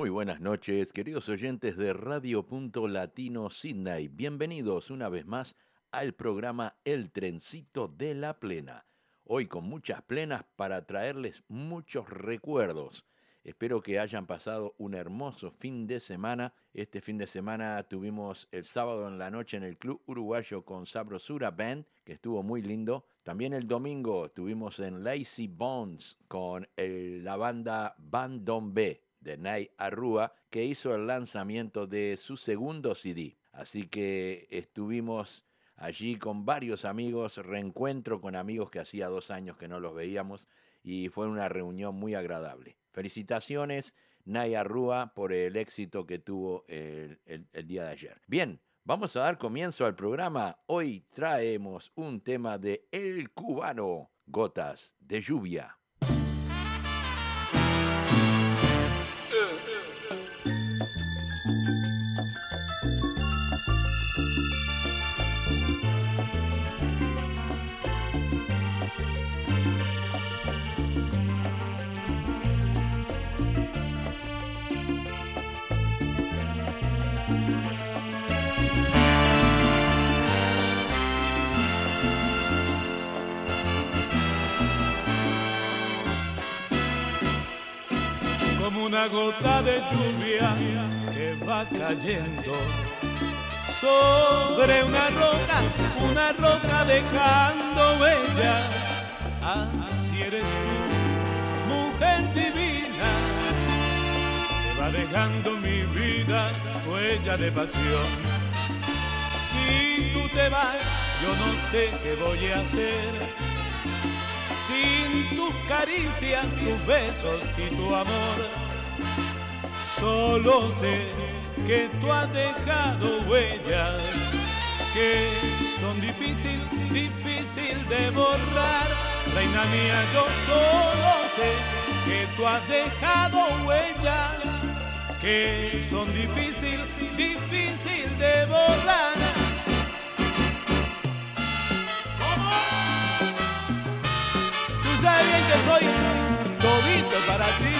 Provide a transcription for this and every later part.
Muy buenas noches, queridos oyentes de Radio Punto Latino Sydney. Bienvenidos una vez más al programa El Trencito de la Plena. Hoy con muchas plenas para traerles muchos recuerdos. Espero que hayan pasado un hermoso fin de semana. Este fin de semana tuvimos el sábado en la noche en el Club Uruguayo con Sabrosura Band, que estuvo muy lindo. También el domingo estuvimos en Lazy Bones con el- la banda Bandon B de Nay Arrua, que hizo el lanzamiento de su segundo CD. Así que estuvimos allí con varios amigos, reencuentro con amigos que hacía dos años que no los veíamos y fue una reunión muy agradable. Felicitaciones, Naya Rúa, por el éxito que tuvo el, el- el día de ayer. Bien, vamos a dar comienzo al programa. Hoy traemos un tema de El Cubano, Gotas de Lluvia. Una gota de lluvia que va cayendo sobre una roca, una roca dejando huella. Así eres tú, mujer divina, que va dejando mi vida huella de pasión. Si tú te vas, yo no sé qué voy a hacer sin tus caricias, tus besos y tu amor. Solo sé que tú has dejado huellas que son difíciles, difíciles de borrar. Reina mía, yo solo sé que tú has dejado huellas que son difíciles, difíciles de borrar. Tú sabes bien que soy todito para ti.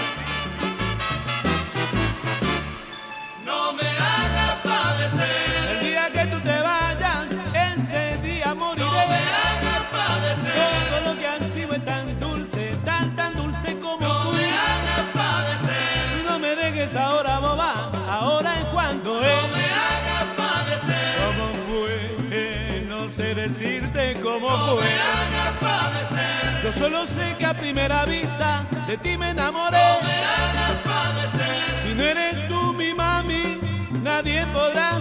No me hagas padecer. El día que tú te vayas, ese día moriré. No me hagas padecer. Todo lo que han sido es tan dulce, tan tan dulce como no tú. No me hagas padecer. Y no me dejes ahora, boba. Ahora es cuando es. No me hagas padecer. ¿Cómo fue? No sé decirte cómo fue. Me hagas padecer. Yo solo sé que a primera vista de ti me enamoré. No me hagas padecer. Si no eres nadie podrá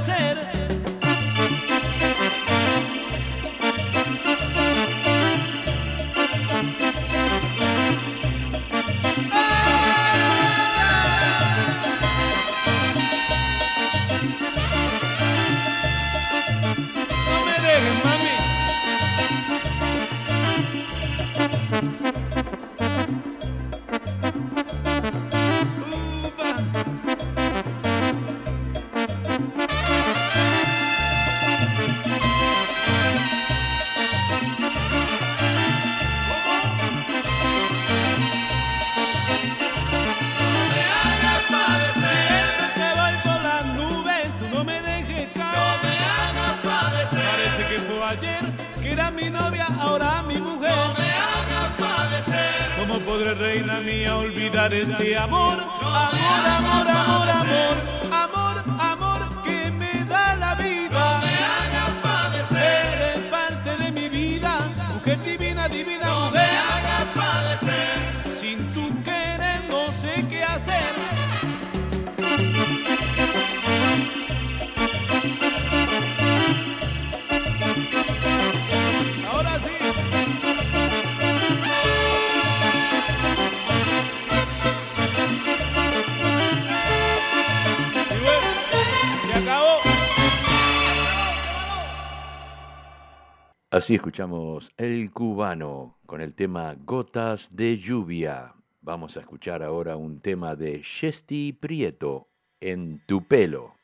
Así escuchamos El Cubano con el tema Gotas de Lluvia. Vamos a escuchar ahora un tema de Chesty Prieto, En tu pelo.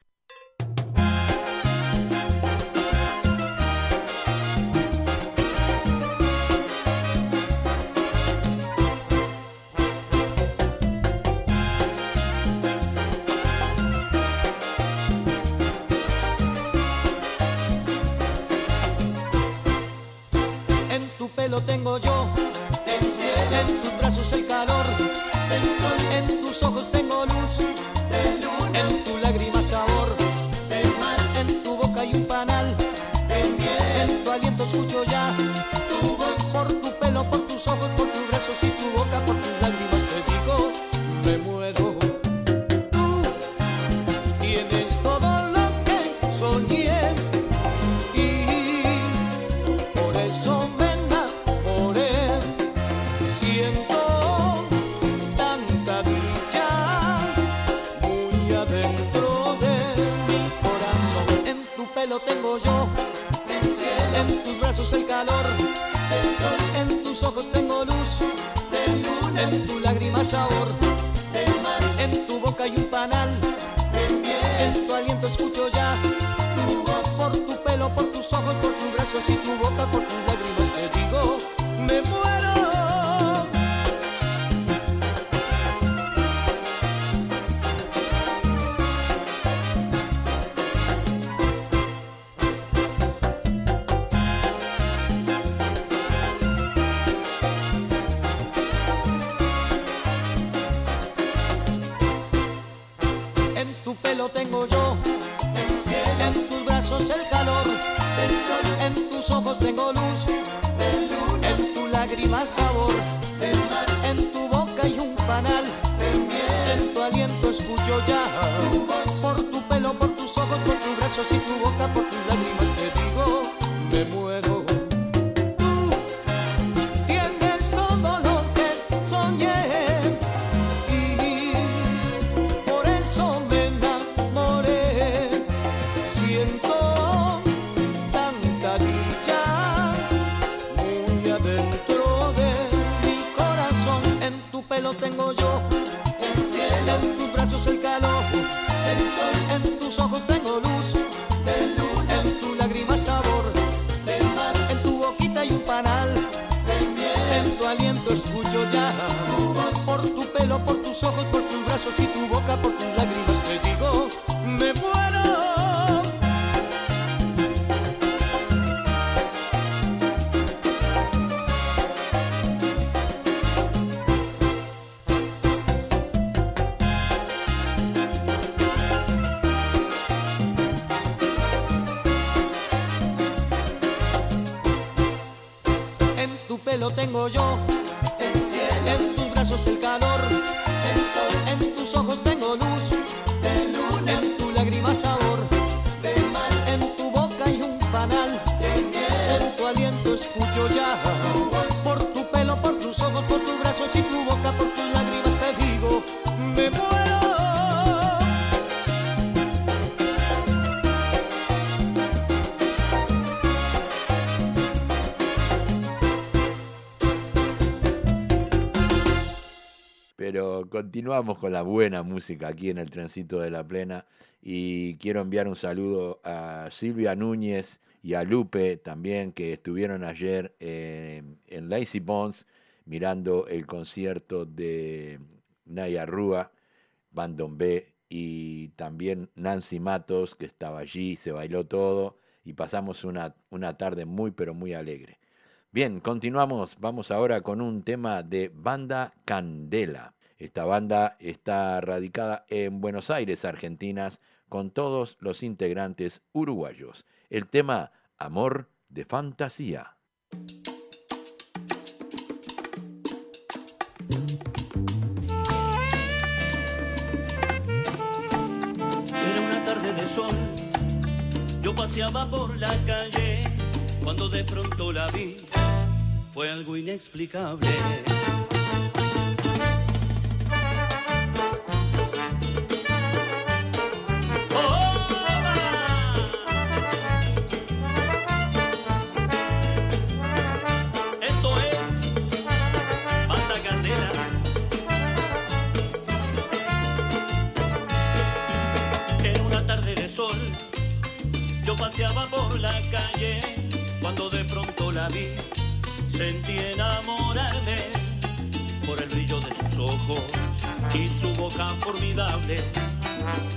Tengo yo yo. En tus brazos el calor del en tus ojos tengo luz. De en tu lágrima sabor. Mar, en tu boca hay un panal de miel, en tu aliento escucho ya por tu pelo, por tus ojos, por tus brazos y tu boca, por tus lágrimas te digo me muero. Tus ojos, por tus brazos y Pero continuamos con la buena música aquí en el Trencito de la Plena y quiero enviar un saludo a Silvia Núñez y a Lupe también que estuvieron ayer eh, en Lazy Bones mirando el concierto de Naya Rúa, Bandon B y también Nancy Matos que estaba allí, se bailó todo y pasamos una, una tarde muy pero muy alegre. Bien, continuamos. Vamos ahora con un tema de Banda Candela. Esta banda está radicada en Buenos Aires, Argentinas, con todos los integrantes uruguayos. El tema Amor de Fantasía. Era una tarde de sol, yo paseaba por la calle, cuando de pronto la vi, fue algo inexplicable. Sentí enamorarme por el brillo de sus ojos y su boca formidable.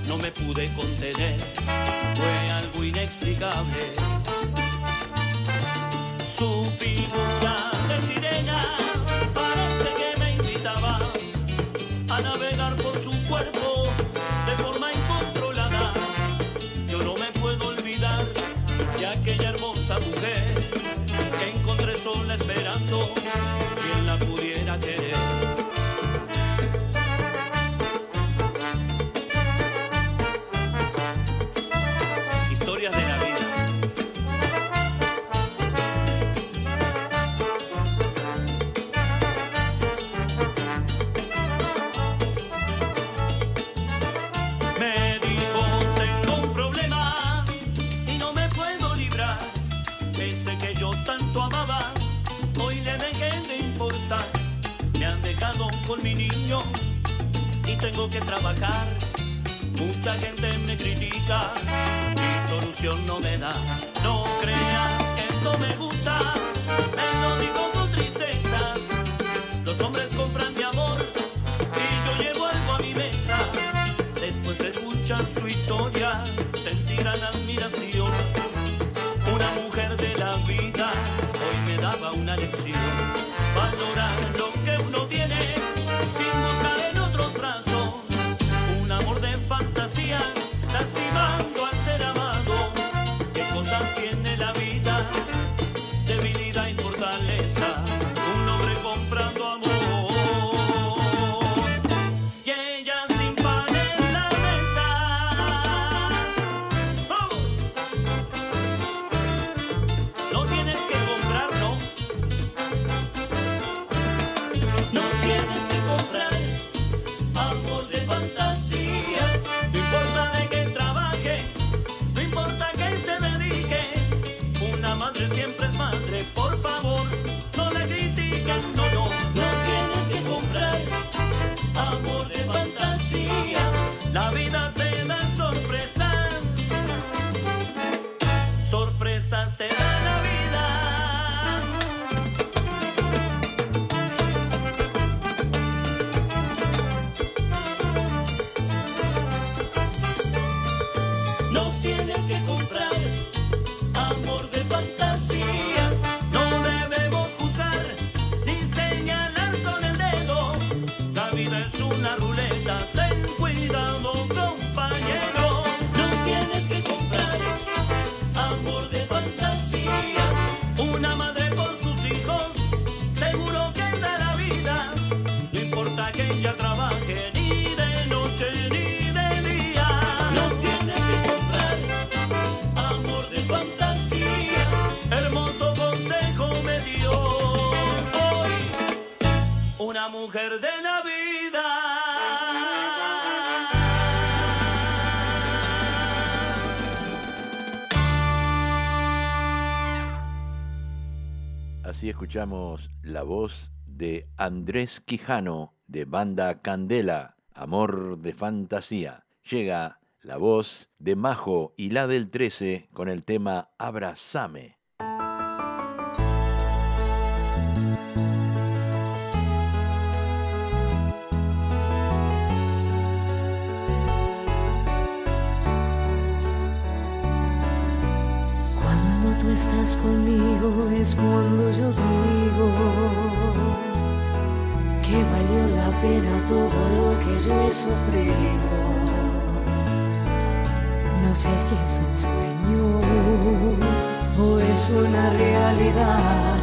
No me pude contener, fue algo inexplicable. Su figura de sirena parece que me invitaba a navegar por su cuerpo de forma incontrolada. Yo no me puedo olvidar de aquella hermosa mujer escuchamos la voz de Andrés Quijano de Banda Candela, Amor de Fantasía. Llega la voz de Majo y la del 13 con el tema Abrazame. Estás conmigo es cuando yo digo que valió la pena todo lo que yo he sufrido. No sé si es un sueño o es una realidad,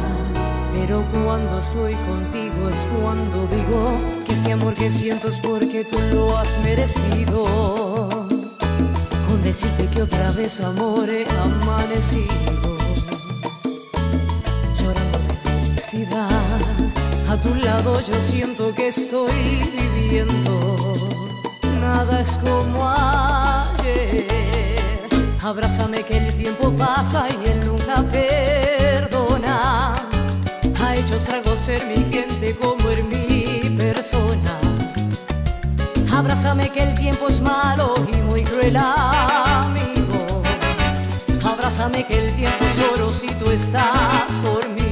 pero cuando estoy contigo es cuando digo que ese amor que siento es porque tú lo has merecido con decirte que otra vez amor he amanecido a tu lado yo siento que estoy viviendo. Nada es como ayer. Abrázame que el tiempo pasa y él nunca perdona. Ha hecho estragos ser mi gente como en mi persona. Abrázame que el tiempo es malo y muy cruel amigo. Abrázame que el tiempo es oro si tú estás conmigo.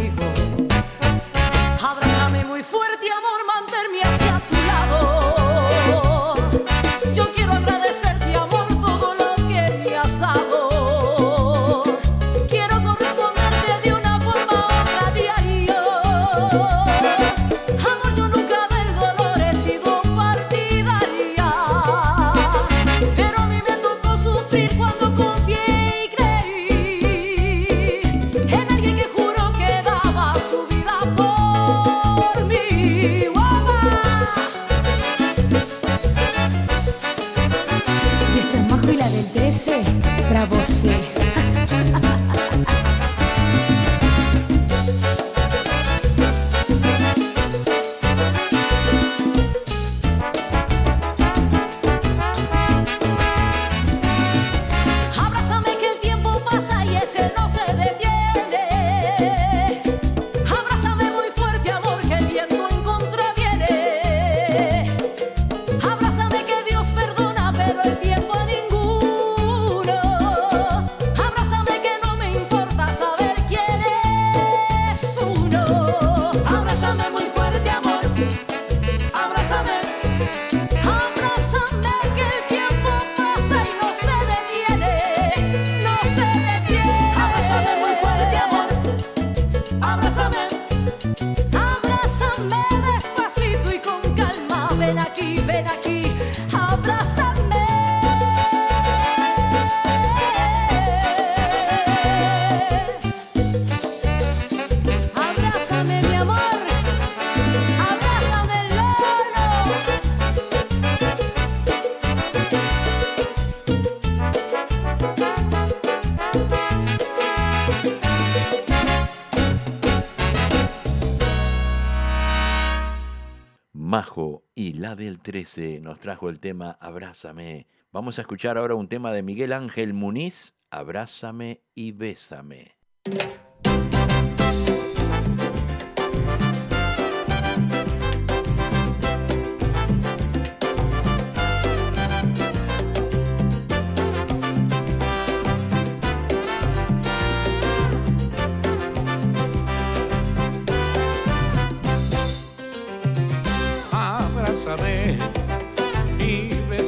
Del 13 nos trajo el tema Abrázame. Vamos a escuchar ahora un tema de Miguel Ángel Muniz, Abrázame y Bésame.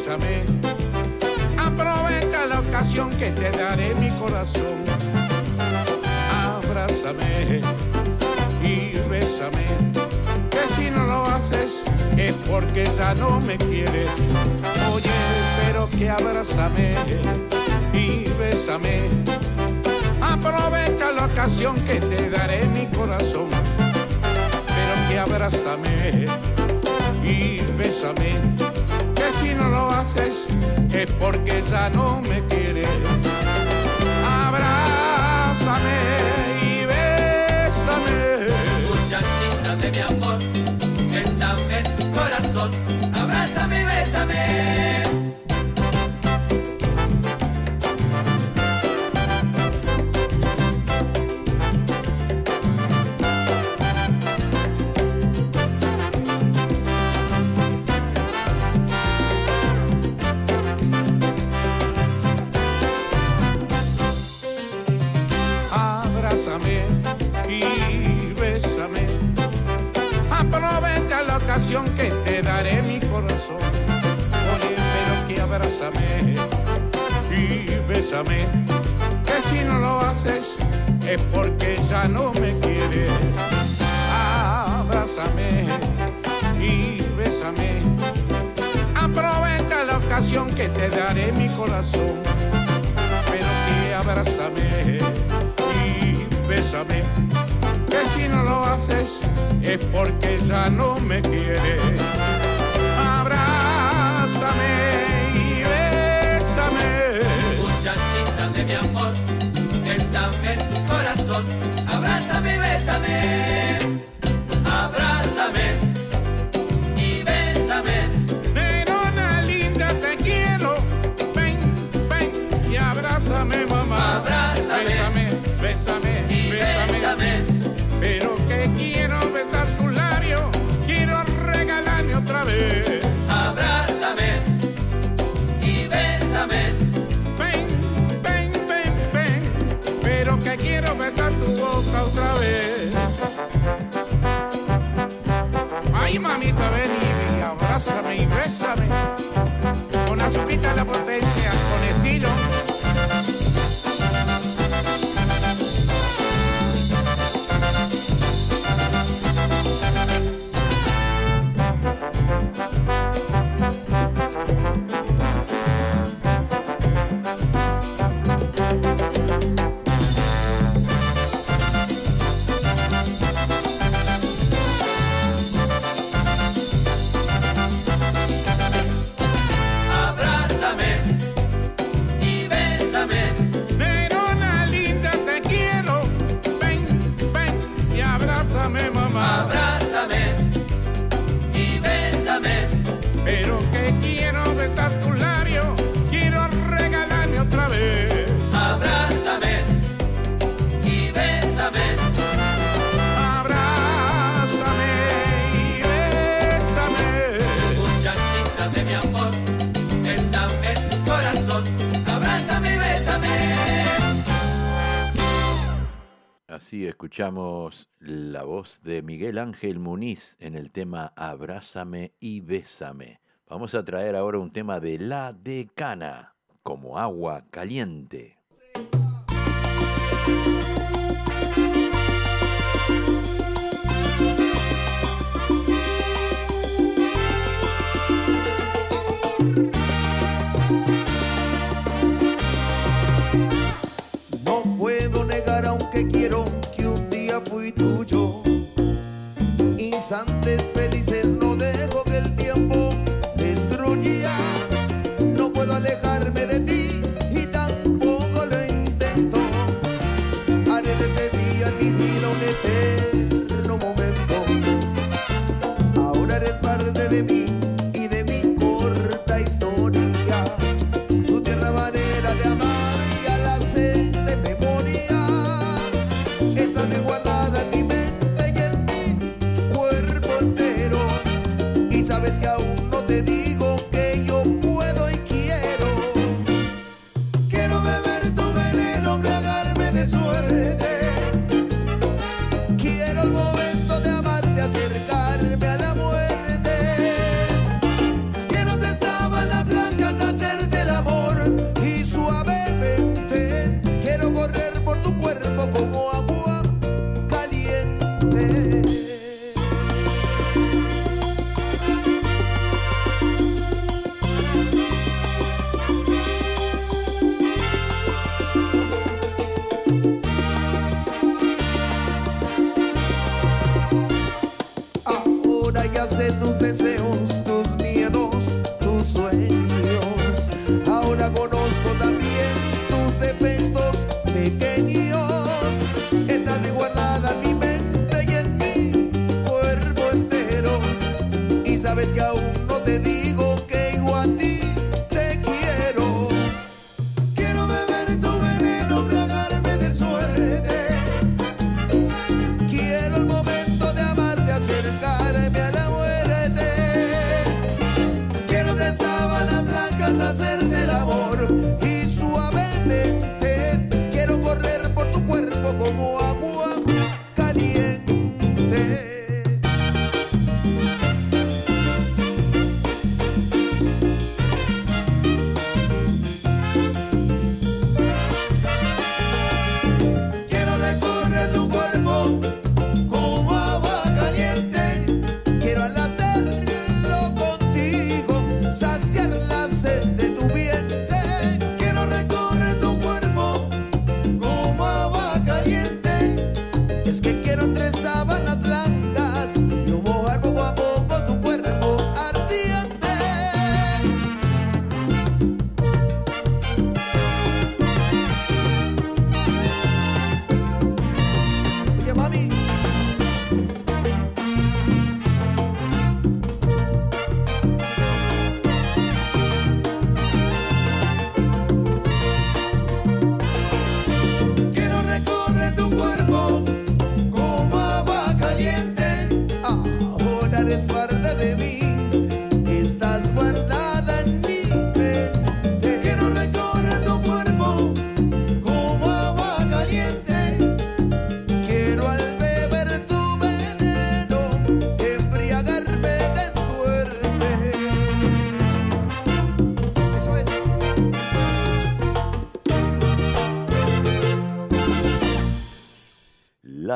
Bésame. Aprovecha la ocasión que te daré mi corazón. Abrázame y bésame. Que si no lo haces es porque ya no me quieres. Oye, pero que abrázame y bésame. Aprovecha la ocasión que te daré mi corazón. Pero que abrázame y bésame. Si no lo haces es porque ya no me quieres. Abrázame bésame. Que si no lo haces es porque ya no me quieres. Abrázame y bésame. Aprovecha la ocasión que te daré mi corazón. Pero que abrázame y bésame. Que si no lo haces es porque ya no me quieres. Abrázame corazón, abrázame bésame. Abrázame vez. Ay, mamita, ven y abrázame y bésame. Con azuquita la potencia, con estilo. La voz de Miguel Ángel Muniz en el tema Abrázame y Bésame. Vamos a traer ahora un tema de La Decana, como agua caliente.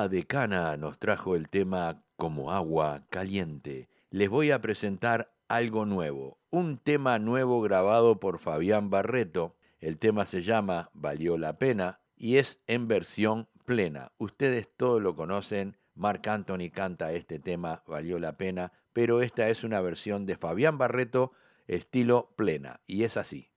La Decana nos trajo el tema como agua caliente. Les voy a presentar algo nuevo, un tema nuevo grabado por Fabián Barreto. El tema se llama Valió la pena y es en versión plena. Ustedes todos lo conocen, Marc Anthony canta este tema, Valió la pena, pero esta es una versión de Fabián Barreto estilo plena y es así.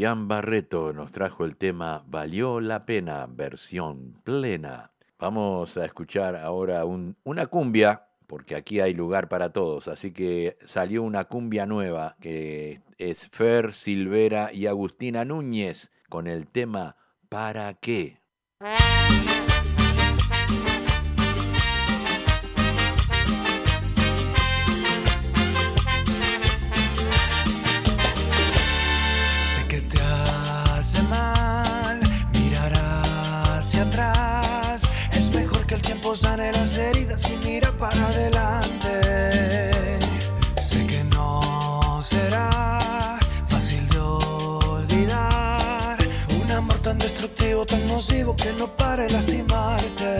Fabián Barreto nos trajo el tema Valió la pena, versión plena. Vamos a escuchar ahora una cumbia, porque aquí hay lugar para todos, así que salió una cumbia nueva que es Fer Silvera y Agustina Núñez con el tema ¿Para qué? que no pare lastimarte.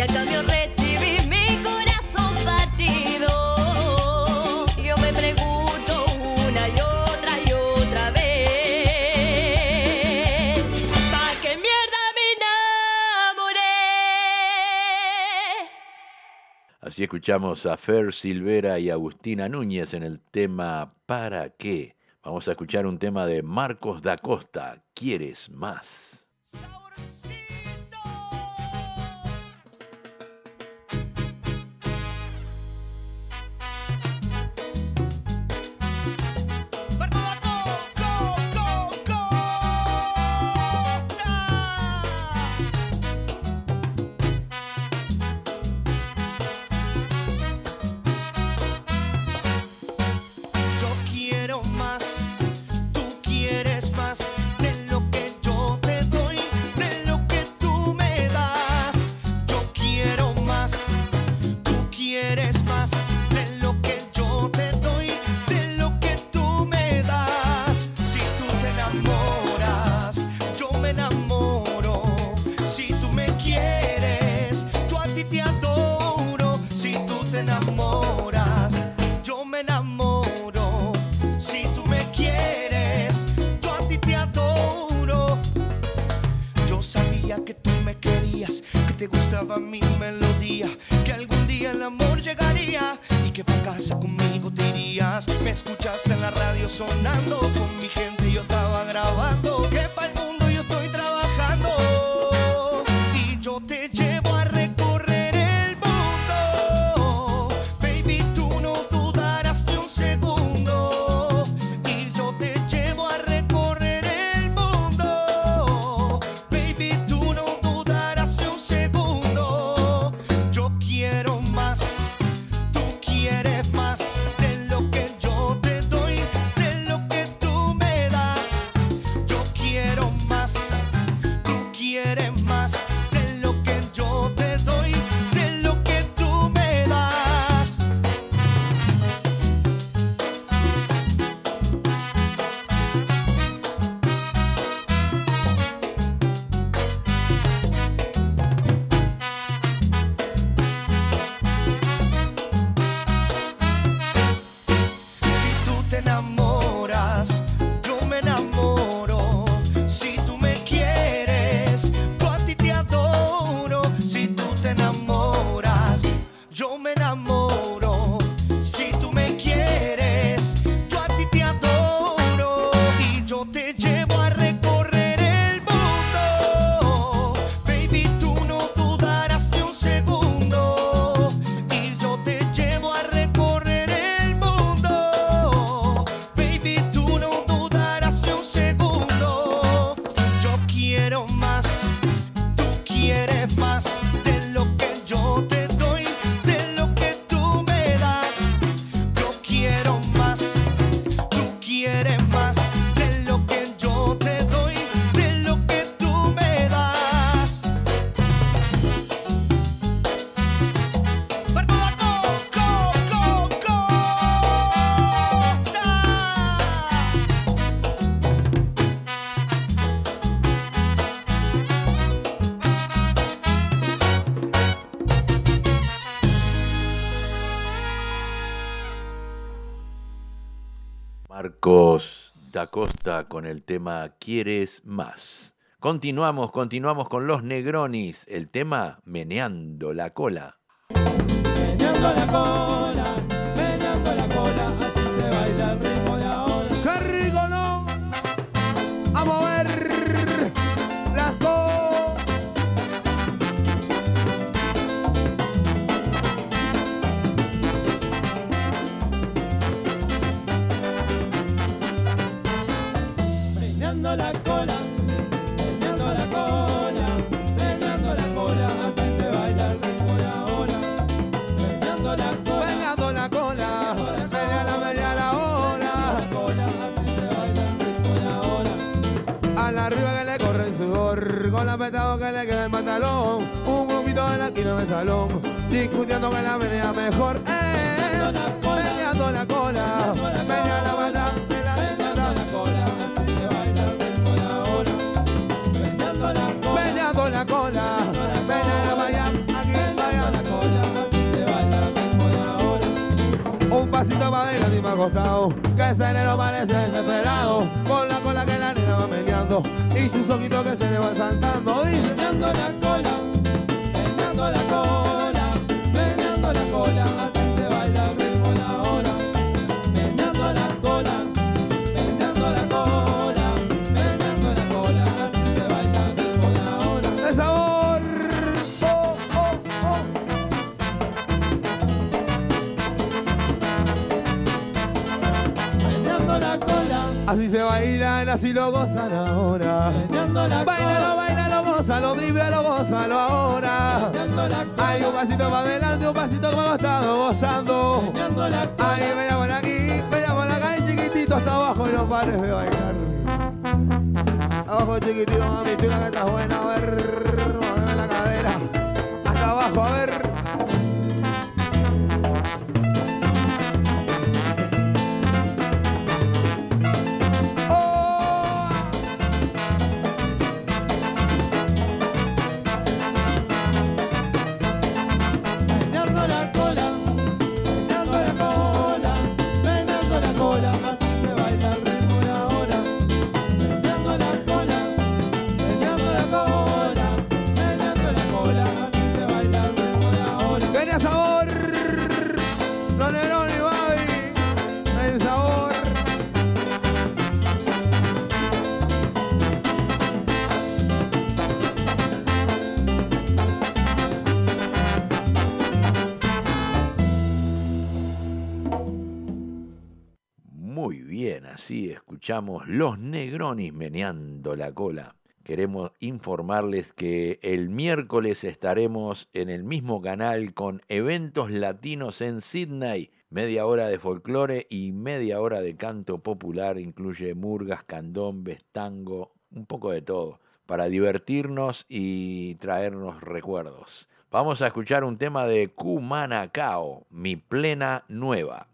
y a cambio recibí mi corazón partido. Yo me pregunto una y otra y otra vez, ¿pa' qué mierda me enamoré? Así escuchamos a Fer Silvera y Agustina Núñez en el tema ¿Para qué? Vamos a escuchar un tema de Marcos da Costa, ¿Quieres más? Marcos da Costa con el tema ¿Quieres más? Continuamos, continuamos con los Negronis, el tema Meneando la cola. Meneando la cola, Meneando la cola, meneando la cola, meneando la cola, así se baila el ritmo de ahora. Meneando la cola, Meneando la cola, meneala ahora. cola, así se baila el ritmo de ahora. A la arriba que le corre el sudor, con la apretado que le queda el pantalón. Un grupito en la esquina del salón, discutiendo que la menea mejor. Eh, meneando la cola, menea la banda, Meneando pasito ver y me acostado, que ese enero parece desesperado, con la cola que la nena va meneando, y sus ojitos que se le van saltando, dice. Meneando la cola, meneando la cola, Meneando la cola, Así se bailan, así lo gozan ahora. meneando la Bailalo, bailalo, gózalo, vívelo, gózalo ahora. meneando la cola, Hay un pasito para adelante, un pasito para costado, gozando. meneando la cola. Por aquí, venga por acá, y chiquitito hasta abajo y no pares de bailar. Abajo chiquitito, mami chula que estás buena, a ver, mueve la cadera. Hasta abajo, a ver. Escuchamos Los Negronis meneando la cola. Queremos informarles que el miércoles estaremos en el mismo canal con eventos latinos en Sydney. Media hora de folclore y media hora de canto popular. Incluye murgas, candombes, tango, un poco de todo. Para divertirnos y traernos recuerdos. Vamos a escuchar un tema de Cumanacao, Mi Plena Nueva.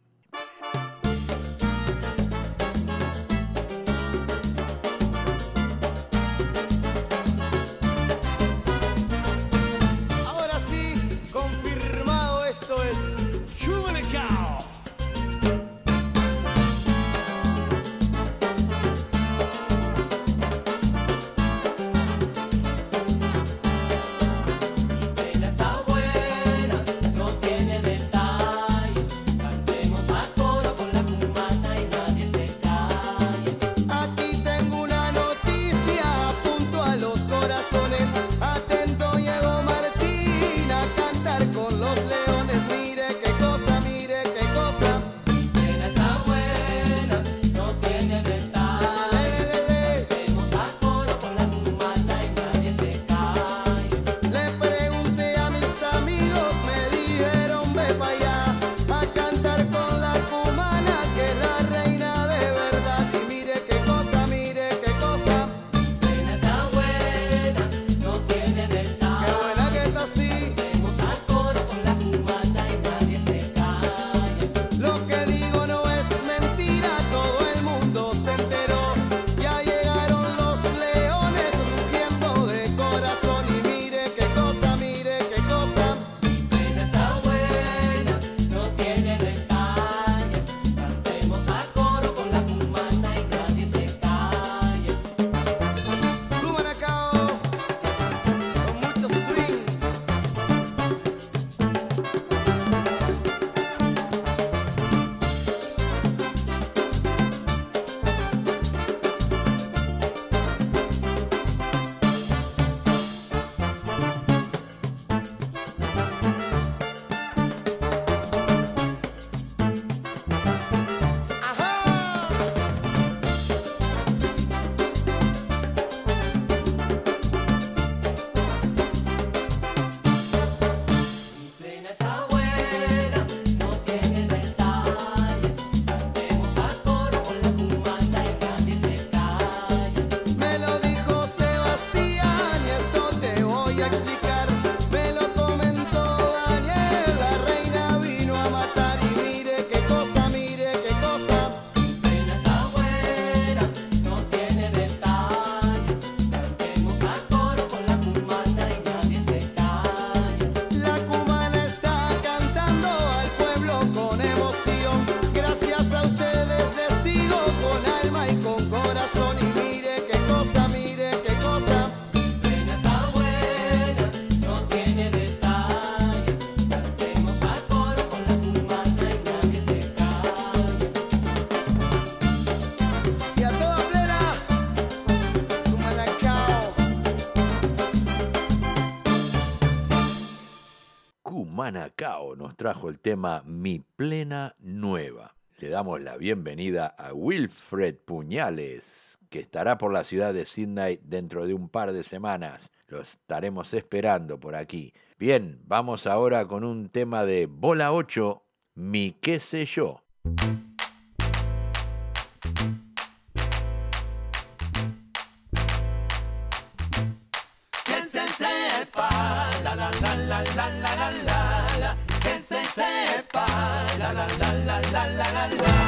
Guanacao nos trajo el tema Mi Plena Nueva. Le damos la bienvenida a Wilfred Puñales, que estará por la ciudad de Sydney dentro de un par de semanas. Lo estaremos esperando por aquí. Bien, vamos ahora con un tema de Bola 8, Mi qué sé yo. la la la.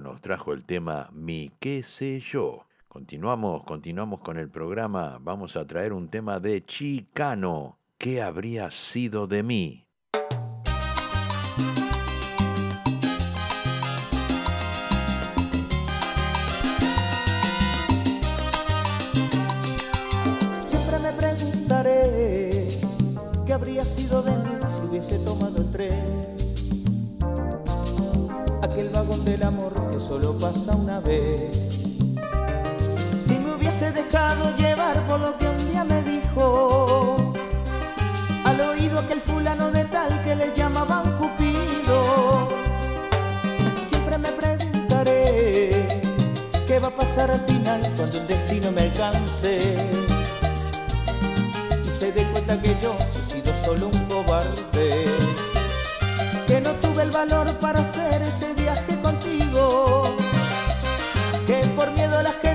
Nos trajo el tema Mi qué sé yo. Continuamos, continuamos con el programa. Vamos a traer un tema de Chicano. ¿Qué habría sido de mí? que le llamaban Cupido. Siempre me preguntaré qué va a pasar al final cuando el destino me alcance. Y se dé cuenta que yo he sido solo un cobarde, que no tuve el valor para hacer ese viaje contigo, que por miedo a la gente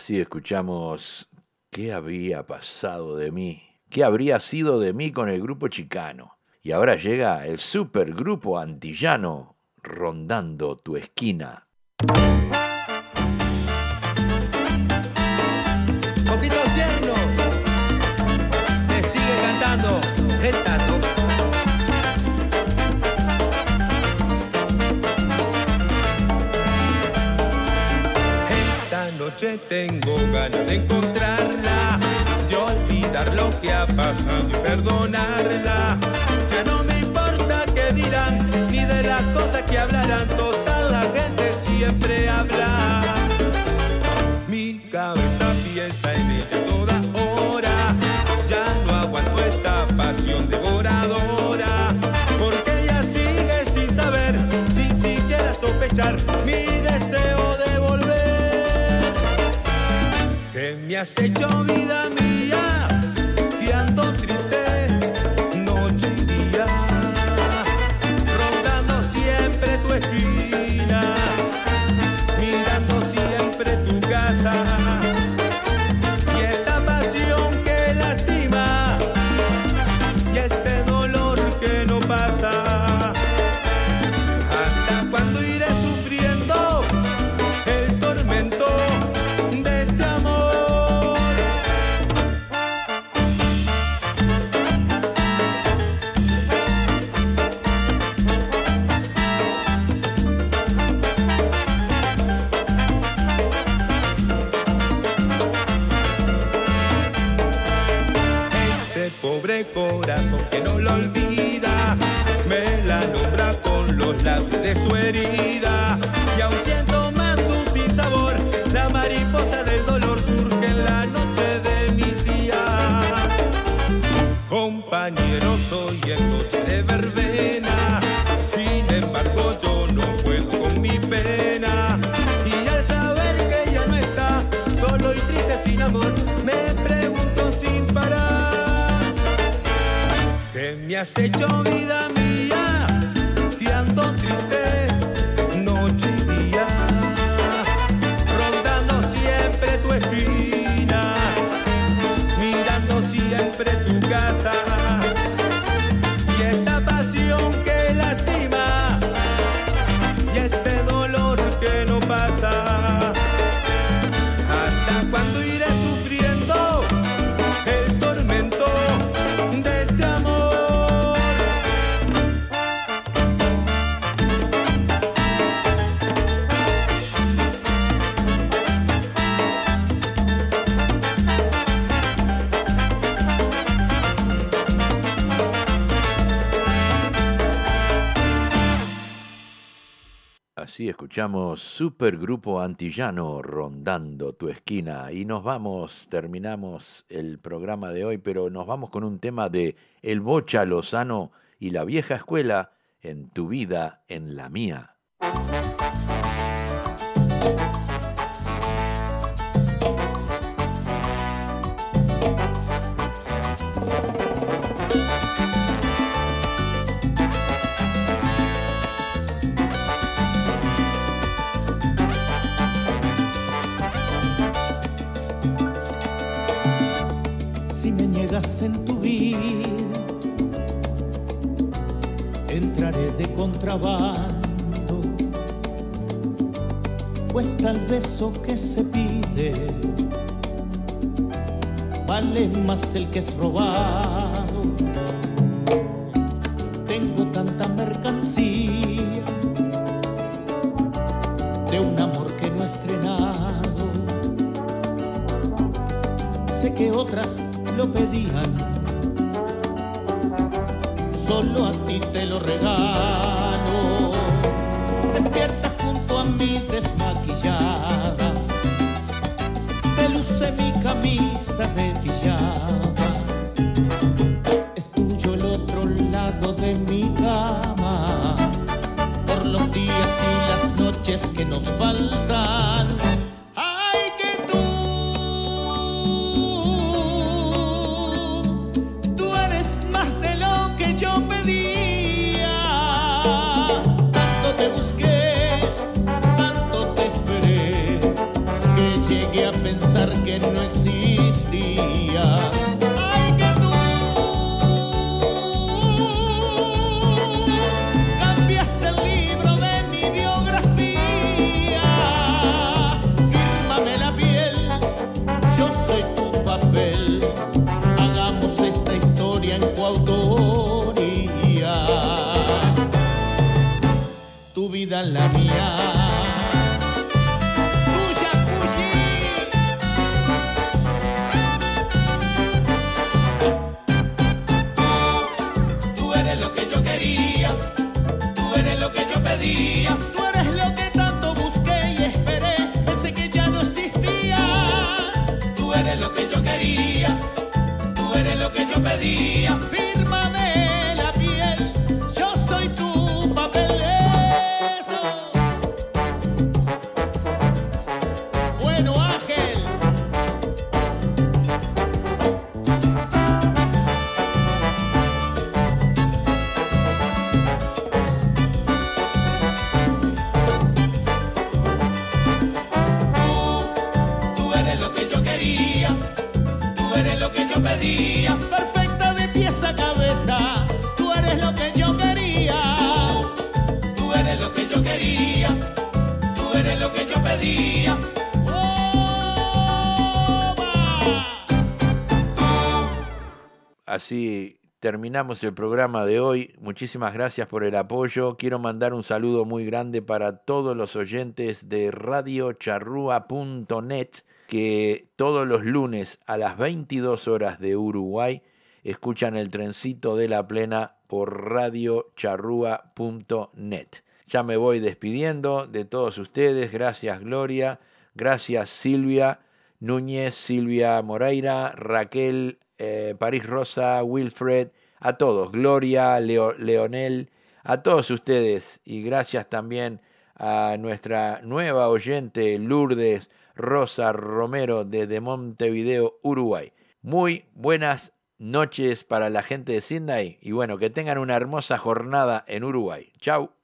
Así escuchamos ¿Qué habría pasado de mí? ¿Qué habría sido de mí con el grupo chicano? Y ahora llega el supergrupo antillano rondando tu esquina. tengo ganas de encontrarla, de olvidar lo que ha pasado y perdonarla. Ya no me importa qué dirán, ni de las cosas que hablarán, total la gente siempre habla. has hecho vida mía. pobre corazón que no lo olvida, me la nombra con los labios de su herida. Has hecho vida escuchamos Supergrupo Antillano rondando tu esquina y nos vamos, terminamos el programa de hoy, pero nos vamos con un tema de El Bocha Lozano y la vieja escuela en tu vida, en la mía. En tu vida, entraré de contrabando, pues tal beso que se pide vale más el que es robado. Tengo tanta mercancía de un amor que no he estrenado. Sé que otras lo pedían, solo a ti te lo regalo. Despiertas junto a mí desmaquillada, te luce mi camisa de pijama. Es tuyo el otro lado de mi cama, por los días y las noches que nos faltan. Terminamos el programa de hoy. Muchísimas gracias por el apoyo. Quiero mandar un saludo muy grande para todos los oyentes de radiocharrúa.net que todos los lunes a las 22 horas de Uruguay escuchan el trencito de la plena por radiocharrúa.net. Ya me voy despidiendo de todos ustedes. Gracias Gloria, gracias Silvia Núñez, Silvia Moreira, Raquel, eh, París Rosa, Wilfred, a todos, Gloria, Leonel, a todos ustedes y gracias también a nuestra nueva oyente Lourdes Rosa Romero desde Montevideo, Uruguay. Muy buenas noches para la gente de Sydney y bueno, que tengan una hermosa jornada en Uruguay. Chau.